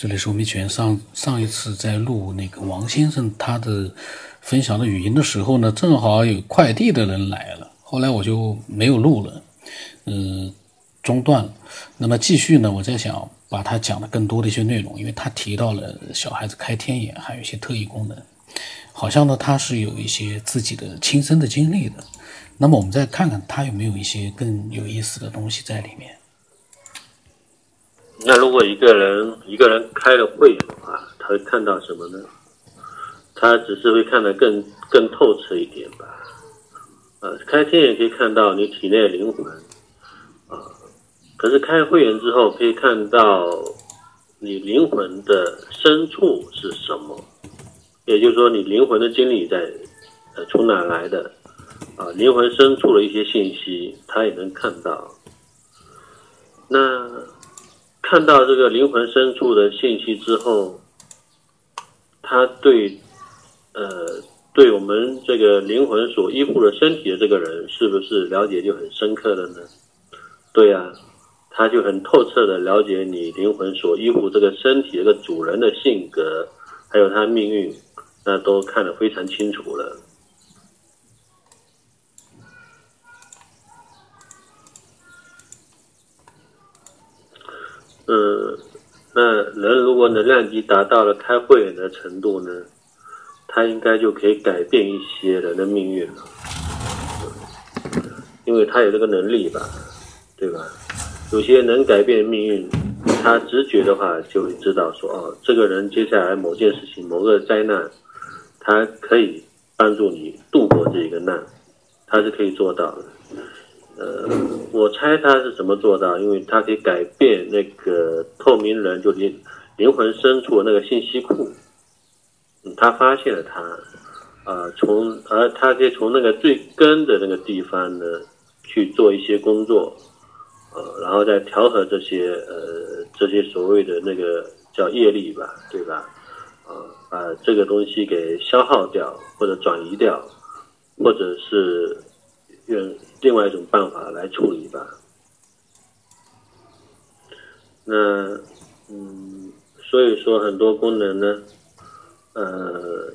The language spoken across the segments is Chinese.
这里是吴明全。上上一次在录那个王先生他的分享的语音的时候呢，正好有快递的人来了，后来我就没有录了，嗯，中断了。那么继续呢，我在想把他讲的更多的一些内容，因为他提到了小孩子开天眼，还有一些特异功能，好像呢他是有一些自己的亲身的经历的。那么我们再看看他有没有一些更有意思的东西在里面。那如果一个人一个人开了会员的话，他会看到什么呢？他只是会看得更更透彻一点吧。呃，开天眼可以看到你体内的灵魂，啊，可是开会员之后可以看到你灵魂的深处是什么，也就是说你灵魂的经历在呃从哪来的啊？灵魂深处的一些信息，他也能看到。那。看到这个灵魂深处的信息之后，他对，呃，对我们这个灵魂所依附的身体的这个人，是不是了解就很深刻了呢？对呀，他就很透彻的了解你灵魂所依附这个身体这个主人的性格，还有他命运，那都看得非常清楚了。嗯，那人如果能量级达到了开慧眼的程度呢，他应该就可以改变一些人的命运了，因为他有这个能力吧，对吧？有些能改变命运，他直觉的话就会知道说，哦，这个人接下来某件事情、某个灾难，他可以帮助你度过这个难，他是可以做到的。呃，我猜他是怎么做到？因为他可以改变那个透明人，就灵灵魂深处那个信息库。嗯，他发现了他，啊，从而他可以从那个最根的那个地方呢去做一些工作，呃，然后再调和这些呃这些所谓的那个叫业力吧，对吧？啊，把这个东西给消耗掉，或者转移掉，或者是用。另外一种办法来处理吧。那，嗯，所以说很多功能呢，呃，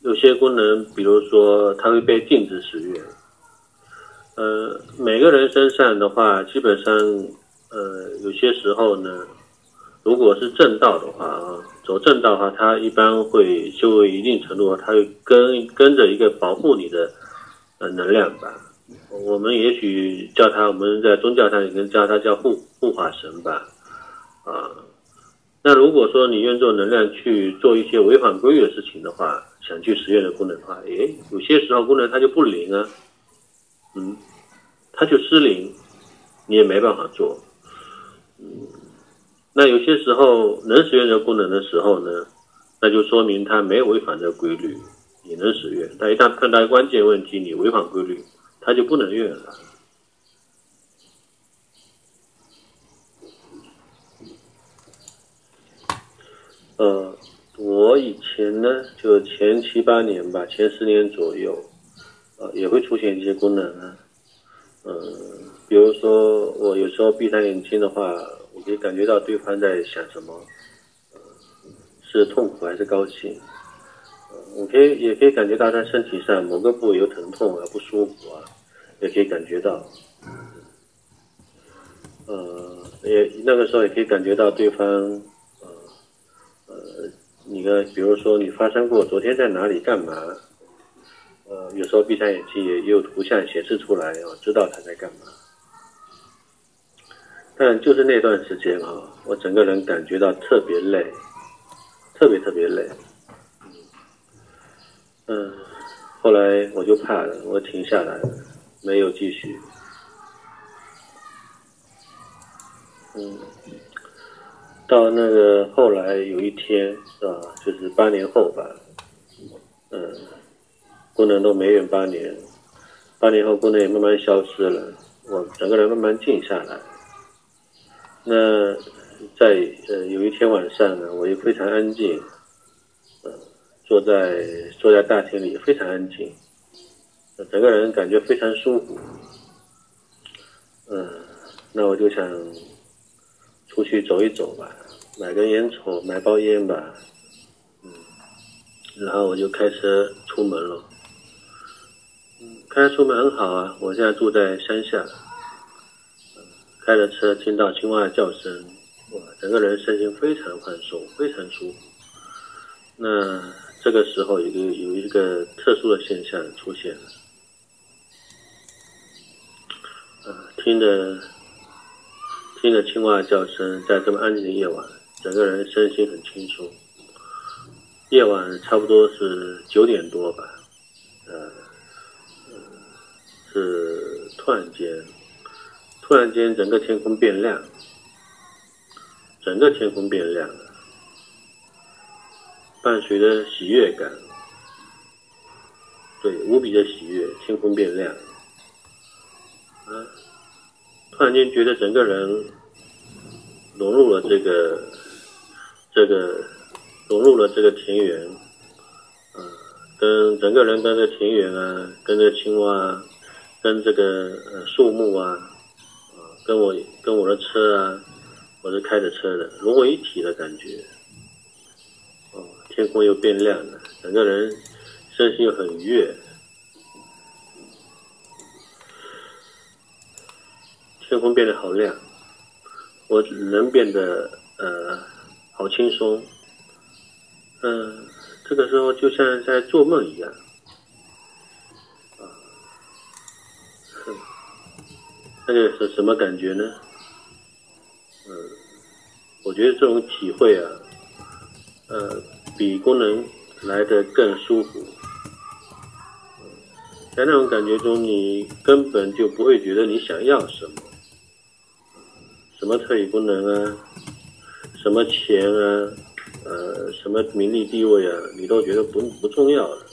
有些功能，比如说它会被禁止使用。呃，每个人身上的话，基本上，呃，有些时候呢，如果是正道的话啊，走正道的话，它一般会修一定程度，它会跟跟着一个保护你的呃能量吧。我们也许叫他，我们在宗教上也能叫他叫护护法神吧，啊，那如果说你用这种能量去做一些违反规律的事情的话，想去实验的功能的话，诶，有些时候功能它就不灵啊，嗯，它就失灵，你也没办法做，嗯，那有些时候能实验这个功能的时候呢，那就说明它没有违反这个规律，你能实验，但一旦碰到关键问题，你违反规律。他就不能用了。呃，我以前呢，就前七八年吧，前十年左右，呃，也会出现一些功能啊。嗯，比如说我有时候闭上眼睛的话，我可以感觉到对方在想什么，是痛苦还是高兴。我可以也可以感觉到他身体上某个部位有疼痛啊，不舒服啊。也可以感觉到，呃，也那个时候也可以感觉到对方，呃，呃，你看，比如说你发生过昨天在哪里干嘛，呃，有时候闭上眼睛也有图像显示出来，我知道他在干嘛。但就是那段时间啊，我整个人感觉到特别累，特别特别累，嗯，后来我就怕了，我停下来了。没有继续，嗯，到那个后来有一天是吧，就是八年后吧，嗯，功能都没用八年，八年后功能也慢慢消失了，我整个人慢慢静下来。那在呃有一天晚上呢，我也非常安静，呃，坐在坐在大厅里非常安静。整个人感觉非常舒服，嗯，那我就想出去走一走吧，买根烟抽，买包烟吧，嗯，然后我就开车出门了。嗯，开车出门很好啊，我现在住在乡下，开着车听到青蛙的叫声，哇，整个人身心非常放松，非常舒服。那这个时候有个有一个特殊的现象出现了，啊，听着听着青蛙叫声，在这么安静的夜晚，整个人身心很轻松。夜晚差不多是九点多吧，呃，是突然间，突然间整个天空变亮，整个天空变亮了。伴随着喜悦感，对，无比的喜悦，天空变亮，突然间觉得整个人融入了这个，这个融入了这个田园，啊，跟整个人跟这田园啊，跟这青蛙，啊跟这个呃树木啊，啊，跟我跟我的车啊，我是开着车的，融为一体的感觉。天空又变亮了，整个人身心又很愉悦。天空变得好亮，我人变得呃好轻松。嗯，这个时候就像在做梦一样。啊，哼，那个是什么感觉呢？嗯，我觉得这种体会啊，呃。比功能来的更舒服，在那种感觉中，你根本就不会觉得你想要什么，什么特异功能啊，什么钱啊，呃，什么名利地位啊，你都觉得不不重要了。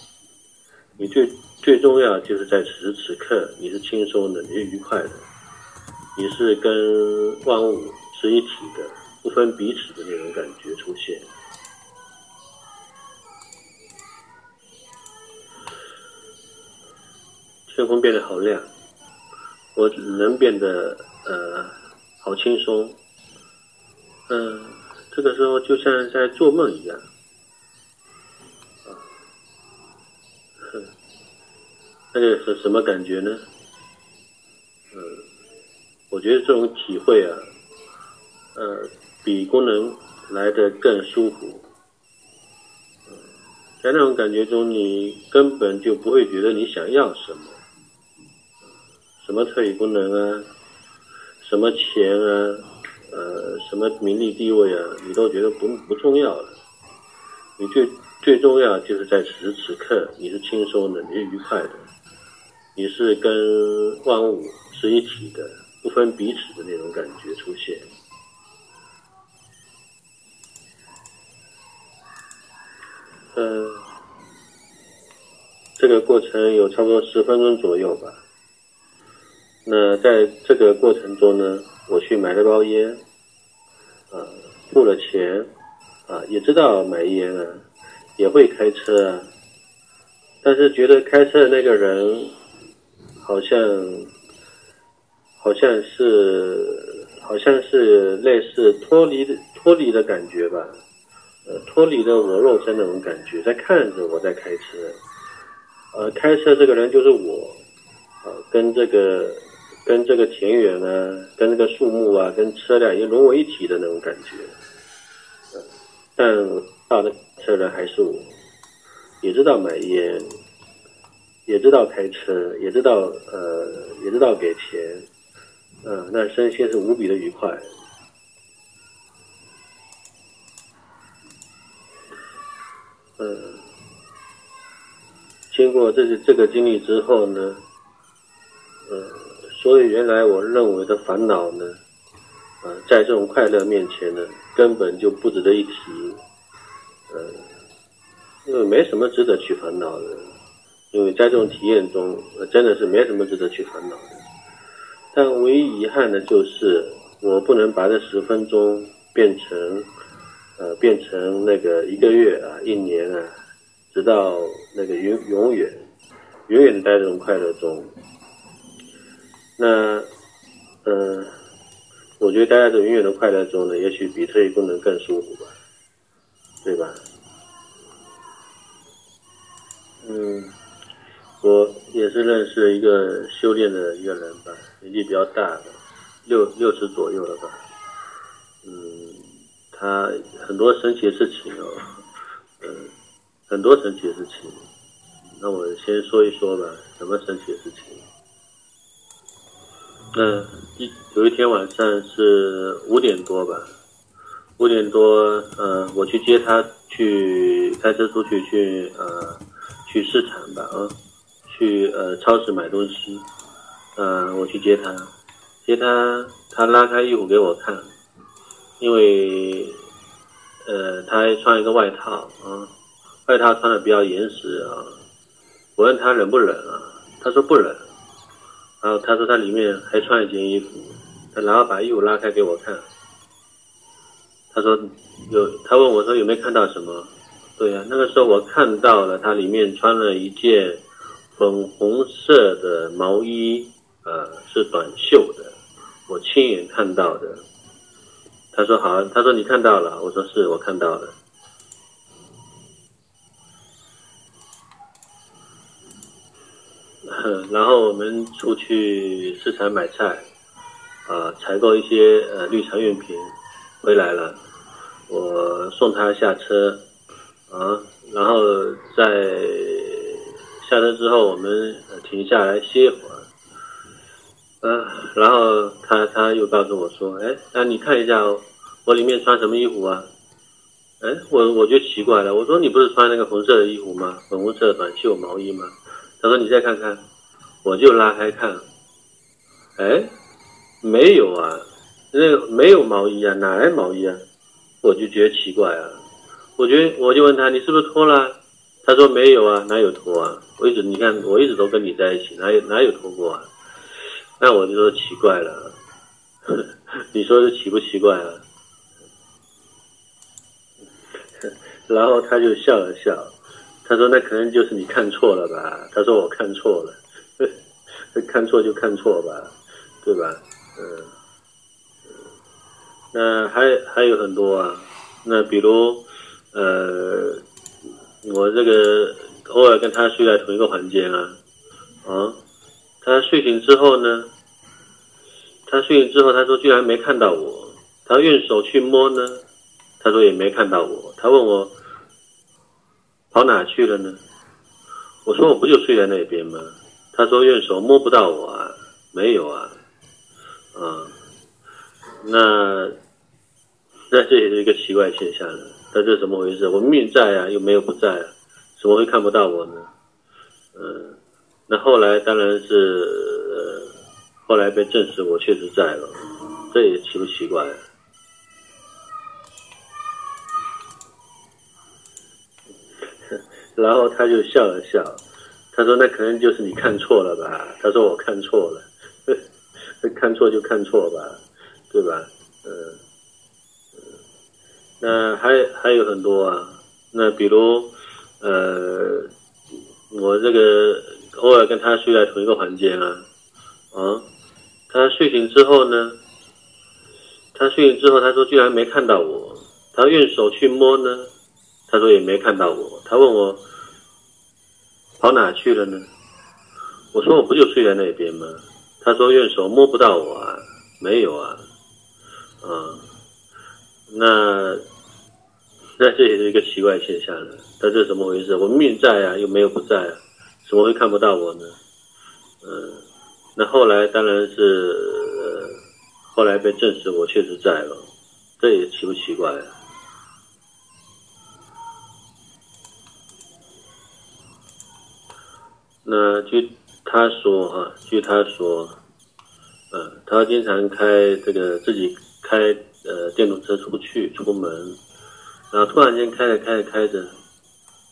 你最最重要就是在此时此刻，你是轻松的，你是愉快的，你是跟万物是一体的，不分彼此的那种感觉出现。天空变得好亮，我人变得呃好轻松，嗯，这个时候就像在做梦一样，啊，哼，那个是什么感觉呢？嗯，我觉得这种体会啊，呃，比功能来的更舒服，在那种感觉中，你根本就不会觉得你想要什么。什么特异功能啊，什么钱啊，呃，什么名利地位啊，你都觉得不不重要了。你最最重要就是在此时此刻，你是轻松的，你是愉快的，你是跟万物是一体的，不分彼此的那种感觉出现。嗯，这个过程有差不多十分钟左右吧。那在这个过程中呢，我去买了包烟，啊，付了钱，啊，也知道买烟啊，也会开车啊，但是觉得开车的那个人，好像，好像是，好像是类似脱离的脱离的感觉吧，呃，脱离了我肉身那种感觉，在看着我在开车，呃，开车这个人就是我，啊，跟这个。跟这个田园啊，跟这个树木啊，跟车辆已经融为一体的那种感觉，但到的车人还是我，也知道买烟，也知道开车，也知道呃，也知道给钱，嗯，那身心是无比的愉快，嗯，经过这些这个经历之后呢，所以，原来我认为的烦恼呢，呃，在这种快乐面前呢，根本就不值得一提，呃，因为没什么值得去烦恼的，因为在这种体验中，真的是没什么值得去烦恼的。但唯一遗憾的就是，我不能把这十分钟变成，呃，变成那个一个月啊，一年啊，直到那个永永远，永远在这种快乐中。那，呃，我觉得待在这永远的快乐中呢，也许比特异功能更舒服吧，对吧？嗯，我也是认识一个修炼的一个人吧，年纪比较大的，六六十左右了吧。嗯，他很多神奇的事情哦，嗯，很多神奇的事情。那我先说一说吧，什么神奇的事情？嗯一有一天晚上是五点多吧，五点多，呃，我去接他，去开车出去去，呃，去市场吧，啊，去呃超市买东西，呃，我去接他，接他，他拉开衣服给我看，因为，呃，他还穿一个外套啊，外套穿的比较严实啊。我问他冷不冷啊？他说不冷。然后他说他里面还穿一件衣服，他然后把衣服拉开给我看。他说有，他问我说有没有看到什么？对呀，那个时候我看到了他里面穿了一件粉红色的毛衣，呃，是短袖的，我亲眼看到的。他说好，他说你看到了，我说是我看到了。然后我们出去市场买菜，啊，采购一些呃绿茶用品，回来了，我送他下车，啊，然后在下车之后，我们停下来歇会儿，嗯，然后他他又告诉我说，哎，那你看一下我里面穿什么衣服啊？哎，我我就奇怪了，我说你不是穿那个红色的衣服吗？粉红色短袖毛衣吗？他说你再看看。我就拉开看，哎，没有啊，那个没有毛衣啊，哪来毛衣啊？我就觉得奇怪啊，我觉得我就问他，你是不是脱了？他说没有啊，哪有脱啊？我一直你看，我一直都跟你在一起，哪有哪有脱过啊？那我就说奇怪了，你说是奇不奇怪啊？然后他就笑了笑，他说那可能就是你看错了吧？他说我看错了。看错就看错吧，对吧？嗯，那还还有很多啊。那比如，呃，我这个偶尔跟他睡在同一个房间啊，啊，他睡醒之后呢，他睡醒之后，他说居然没看到我。他用手去摸呢，他说也没看到我。他问我跑哪去了呢？我说我不就睡在那边吗？他说用手摸不到我啊，没有啊，啊，那那这也是一个奇怪现象了。那这怎么回事？我命在啊，又没有不在啊，怎么会看不到我呢？嗯，那后来当然是后来被证实我确实在了，这也奇不奇怪？然后他就笑了笑。他说：“那可能就是你看错了吧？”他说：“我看错了，看错就看错吧，对吧？”嗯嗯，那还还有很多啊。那比如，呃，我这个偶尔跟他睡在同一个房间啊，啊，他睡醒之后呢，他睡醒之后，他说居然没看到我。他用手去摸呢，他说也没看到我。他问我。跑哪去了呢？我说我不就睡在那边吗？他说用手摸不到我啊，没有啊，啊，那那这也是一个奇怪现象了。那这怎么回事？我命在啊，又没有不在啊，怎么会看不到我呢？嗯，那后来当然是后来被证实我确实在了，这也奇不奇怪啊？那据他说哈，据他说，呃，他经常开这个自己开呃电动车出去出门，然后突然间开着开着开着，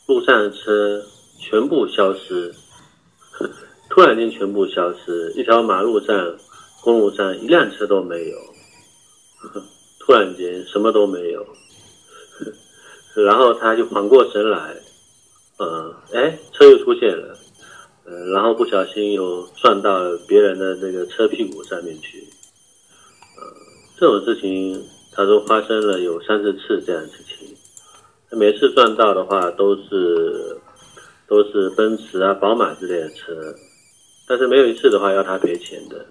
路上的车全部消失，突然间全部消失，一条马路上、公路上一辆车都没有，突然间什么都没有，然后他就缓过神来，呃，哎，车又出现了。呃，然后不小心又撞到别人的那个车屁股上面去，呃，这种事情他说发生了有三四次这样的事情，每次撞到的话都是都是奔驰啊、宝马之类的车，但是没有一次的话要他赔钱的。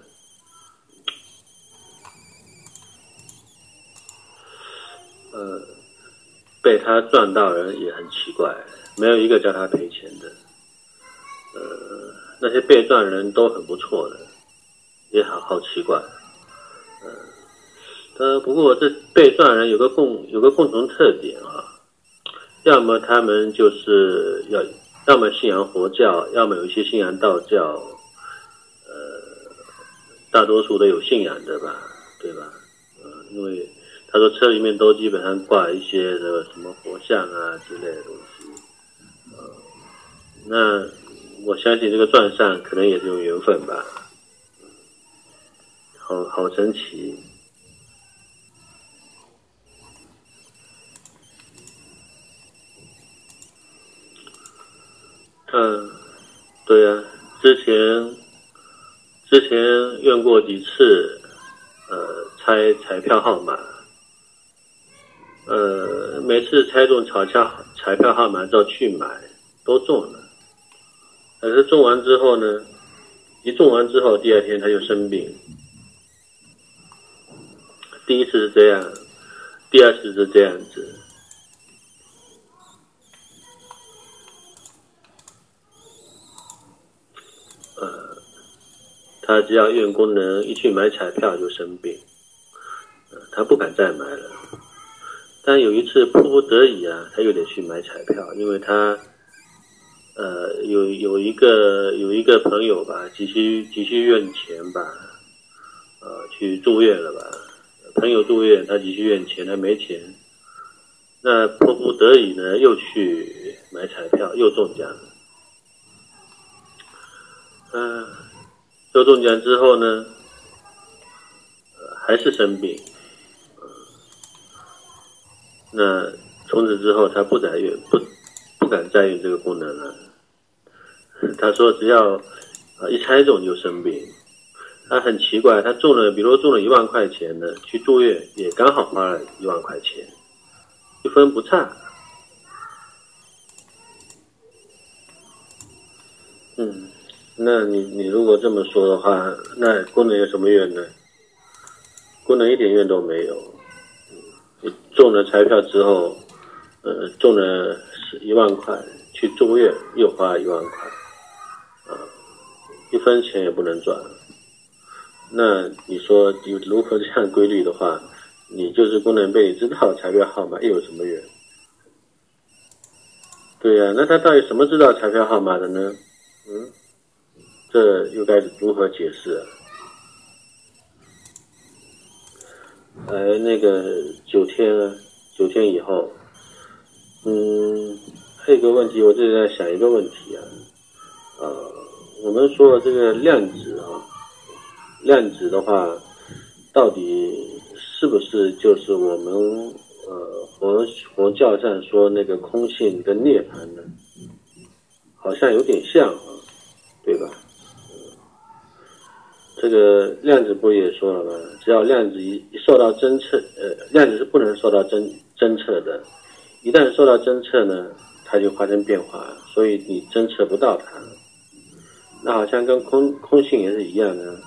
呃，被他撞到人也很奇怪，没有一个叫他赔钱的。呃，那些被撞人都很不错的，也好好奇怪。呃，呃，不过这被撞人有个共有个共同特点啊，要么他们就是要，要么信仰佛教，要么有一些信仰道教。呃，大多数都有信仰的吧，对吧？呃，因为。他说车里面都基本上挂一些这个什么佛像啊之类的东西，呃，那我相信这个撞上可能也是有缘分吧，好好神奇。嗯，对呀，之前之前用过几次，呃，猜彩票号码。呃，每次猜中彩票彩票号码之后去买，都中了。可是中完之后呢，一中完之后，第二天他就生病。第一次是这样，第二次是这样子。呃，他只要用功能一去买彩票就生病，他不敢再买了。但有一次迫不得已啊，他又得去买彩票，因为他，呃，有有一个有一个朋友吧，急需急需用钱吧，呃，去住院了吧，朋友住院，他急需用钱，他没钱，那迫不得已呢，又去买彩票，又中奖了，嗯，又中奖之后呢，呃，还是生病。那从此之后，他不再用不不敢再用这个功能了。他说，只要啊一猜中就生病。他很奇怪，他中了，比如中了一万块钱的，去住院也刚好花了一万块钱，一分不差。嗯，那你你如果这么说的话，那功能有什么用呢？功能一点用都没有。你中了彩票之后，呃，中了十一万块，去住院又花一万块，一分钱也不能赚。那你说有如何这样规律的话，你就是功能被知道彩票号码又有什么用？对呀，那他到底什么知道彩票号码的呢？嗯，这又该如何解释？呃，那个九天，九天以后，嗯，还有个问题，我这里在想一个问题啊，呃，我们说的这个量子啊，量子的话，到底是不是就是我们呃佛佛教上说那个空性跟涅槃呢？好像有点像啊，对吧？这个量子不也说了吗？只要量子一一受到侦测，呃，量子是不能受到侦侦测的，一旦受到侦测呢，它就发生变化，所以你侦测不到它。那好像跟空空性也是一样的，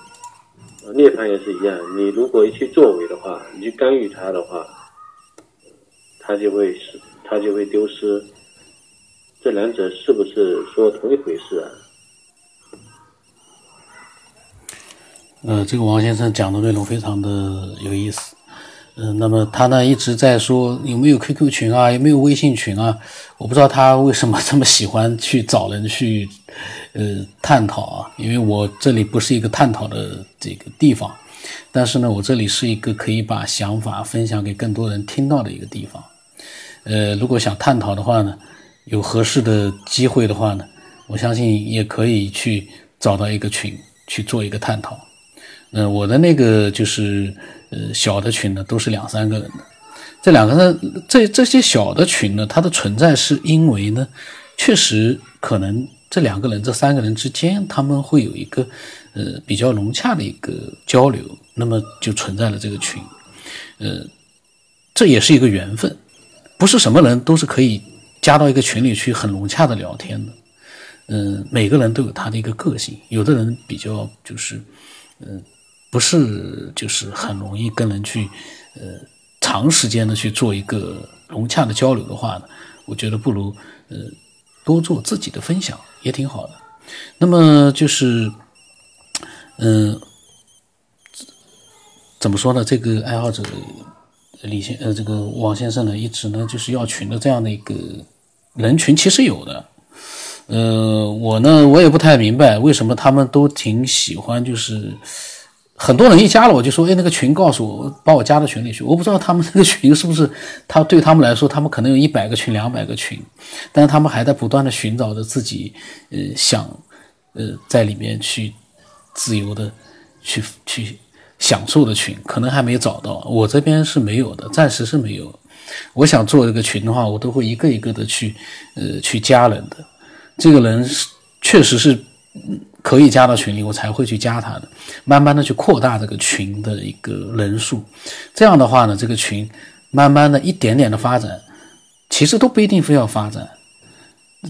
涅槃也是一样。你如果一去作为的话，你去干预它的话，它就会是它就会丢失。这两者是不是说同一回事啊？呃，这个王先生讲的内容非常的有意思。嗯，那么他呢一直在说有没有 QQ 群啊，有没有微信群啊？我不知道他为什么这么喜欢去找人去呃探讨啊，因为我这里不是一个探讨的这个地方，但是呢，我这里是一个可以把想法分享给更多人听到的一个地方。呃，如果想探讨的话呢，有合适的机会的话呢，我相信也可以去找到一个群去做一个探讨。嗯，我的那个就是呃小的群呢，都是两三个人的。这两个人，这这些小的群呢，它的存在是因为呢，确实可能这两个人、这三个人之间，他们会有一个呃比较融洽的一个交流，那么就存在了这个群。呃，这也是一个缘分，不是什么人都是可以加到一个群里去很融洽的聊天的。嗯，每个人都有他的一个个性，有的人比较就是，嗯，不是就是很容易跟人去，呃，长时间的去做一个融洽的交流的话呢，我觉得不如呃多做自己的分享也挺好的。那么就是，嗯，怎么说呢？这个爱好者李先呃这个王先生呢，一直呢就是要群的这样的一个人群，其实有的。呃，我呢，我也不太明白为什么他们都挺喜欢，就是很多人一加了我就说，哎，那个群告诉我把我加到群里去。我不知道他们那个群是不是他对他们来说，他们可能有一百个群、两百个群，但是他们还在不断的寻找着自己，呃，想呃在里面去自由的去去享受的群，可能还没找到。我这边是没有的，暂时是没有。我想做这个群的话，我都会一个一个的去呃去加人的。这个人是确实是嗯可以加到群里，我才会去加他的。慢慢的去扩大这个群的一个人数，这样的话呢，这个群慢慢的一点点的发展，其实都不一定非要发展。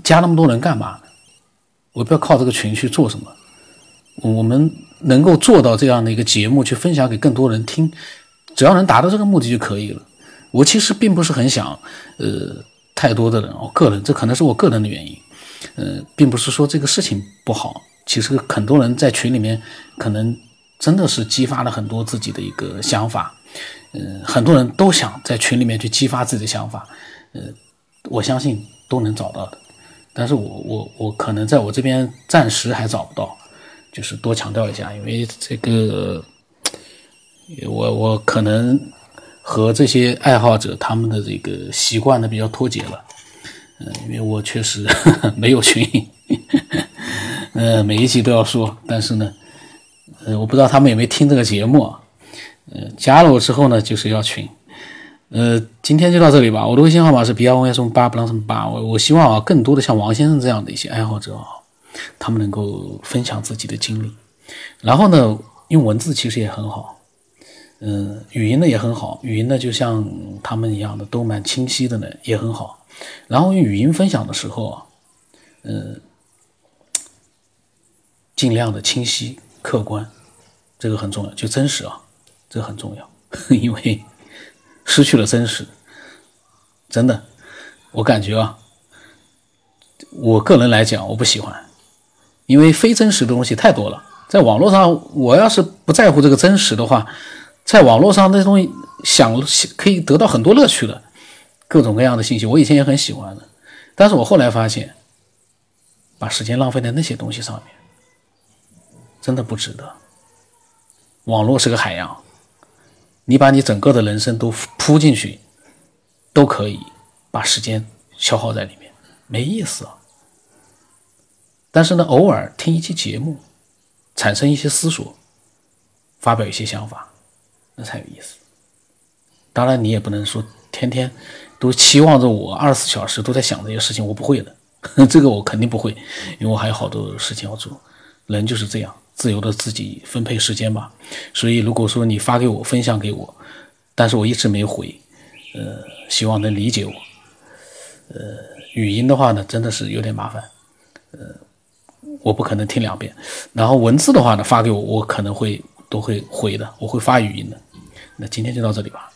加那么多人干嘛？我不要靠这个群去做什么？我们能够做到这样的一个节目，去分享给更多人听，只要能达到这个目的就可以了。我其实并不是很想，呃，太多的人，我个人这可能是我个人的原因。呃，并不是说这个事情不好，其实很多人在群里面，可能真的是激发了很多自己的一个想法。嗯，很多人都想在群里面去激发自己的想法。呃，我相信都能找到的。但是我我我可能在我这边暂时还找不到，就是多强调一下，因为这个，我我可能和这些爱好者他们的这个习惯呢比较脱节了。嗯，因为我确实 没有群，呃，每一集都要说，但是呢，呃，我不知道他们有没有听这个节目，呃，加了我之后呢，就是要群，呃，今天就到这里吧。我的微信号码是 B R O S 八不什么八，我我希望啊，更多的像王先生这样的一些爱好者啊，他们能够分享自己的经历，然后呢，用文字其实也很好，嗯，语音呢也很好，语音呢就像他们一样的都蛮清晰的呢，也很好。然后用语音分享的时候啊，嗯，尽量的清晰客观，这个很重要，就真实啊，这个很重要，因为失去了真实，真的，我感觉啊，我个人来讲我不喜欢，因为非真实的东西太多了，在网络上，我要是不在乎这个真实的话，在网络上那东西想可以得到很多乐趣的。各种各样的信息，我以前也很喜欢的，但是我后来发现，把时间浪费在那些东西上面，真的不值得。网络是个海洋，你把你整个的人生都扑进去，都可以把时间消耗在里面，没意思啊。但是呢，偶尔听一期节目，产生一些思索，发表一些想法，那才有意思。当然，你也不能说天天。都期望着我二十四小时都在想这些事情，我不会的，这个我肯定不会，因为我还有好多事情要做。人就是这样，自由的自己分配时间吧。所以如果说你发给我，分享给我，但是我一直没回，呃，希望能理解我。呃，语音的话呢，真的是有点麻烦，呃，我不可能听两遍。然后文字的话呢，发给我，我可能会都会回的，我会发语音的。那今天就到这里吧。